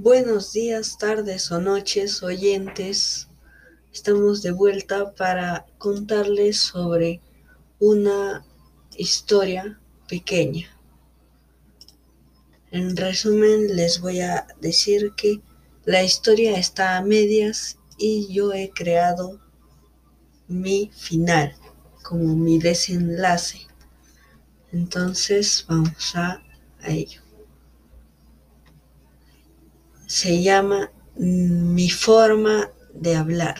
Buenos días, tardes o noches, oyentes. Estamos de vuelta para contarles sobre una historia pequeña. En resumen, les voy a decir que la historia está a medias y yo he creado mi final como mi desenlace. Entonces, vamos a, ello se llama Mi forma de hablar.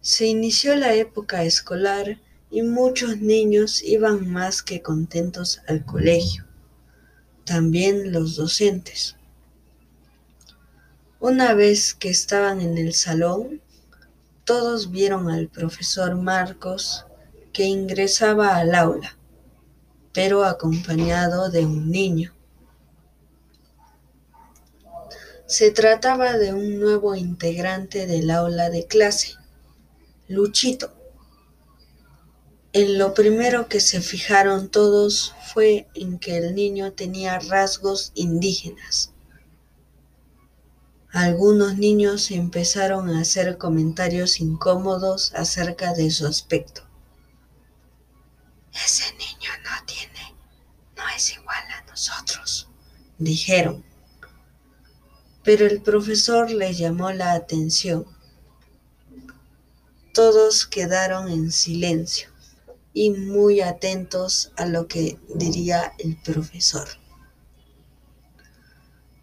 Se inició la época escolar y muchos niños iban más que contentos al colegio, también los docentes. Una vez que estaban en el salón, todos vieron al profesor Marcos que ingresaba al aula, pero acompañado de un niño. Se trataba de un nuevo integrante del aula de clase, Luchito. En lo primero que se fijaron todos fue en que el niño tenía rasgos indígenas. Algunos niños empezaron a hacer comentarios incómodos acerca de su aspecto. Ese niño no tiene, no es igual a nosotros, dijeron pero el profesor le llamó la atención. Todos quedaron en silencio y muy atentos a lo que diría el profesor.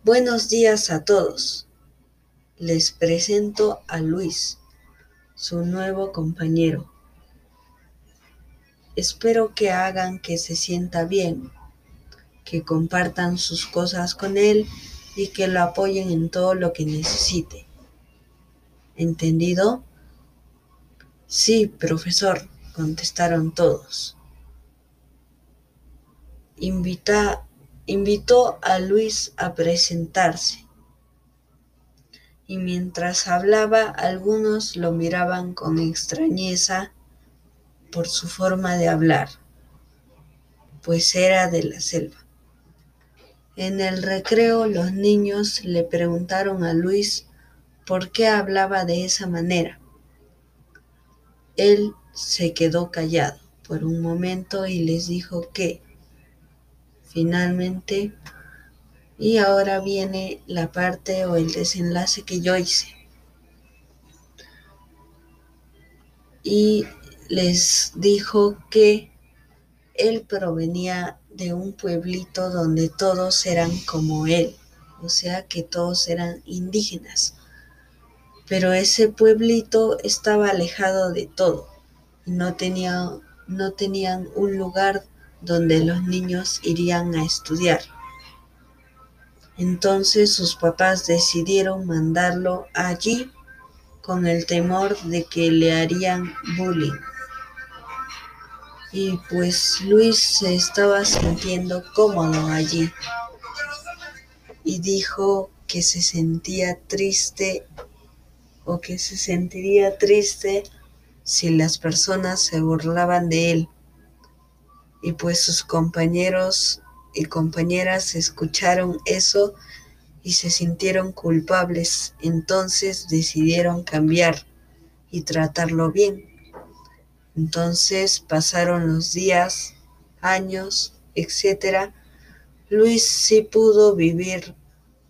Buenos días a todos. Les presento a Luis, su nuevo compañero. Espero que hagan que se sienta bien, que compartan sus cosas con él y que lo apoyen en todo lo que necesite. ¿Entendido? Sí, profesor, contestaron todos. Invitó a Luis a presentarse. Y mientras hablaba, algunos lo miraban con extrañeza por su forma de hablar, pues era de la selva. En el recreo los niños le preguntaron a Luis por qué hablaba de esa manera. Él se quedó callado por un momento y les dijo que, finalmente, y ahora viene la parte o el desenlace que yo hice. Y les dijo que él provenía de un pueblito donde todos eran como él, o sea que todos eran indígenas. Pero ese pueblito estaba alejado de todo y no, no tenían un lugar donde los niños irían a estudiar. Entonces sus papás decidieron mandarlo allí con el temor de que le harían bullying y pues Luis se estaba sintiendo cómodo allí y dijo que se sentía triste o que se sentiría triste si las personas se burlaban de él. Y pues sus compañeros y compañeras escucharon eso y se sintieron culpables, entonces decidieron cambiar y tratarlo bien. Entonces pasaron los días, años, etc. Luis sí pudo vivir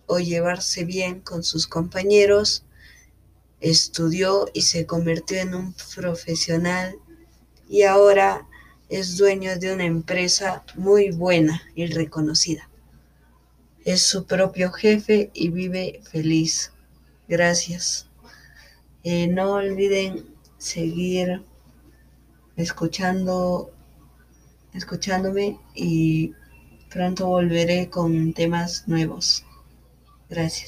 o llevarse bien con sus compañeros, estudió y se convirtió en un profesional y ahora es dueño de una empresa muy buena y reconocida. Es su propio jefe y vive feliz. Gracias. Eh, no olviden seguir escuchando, escuchándome y pronto volveré con temas nuevos. Gracias.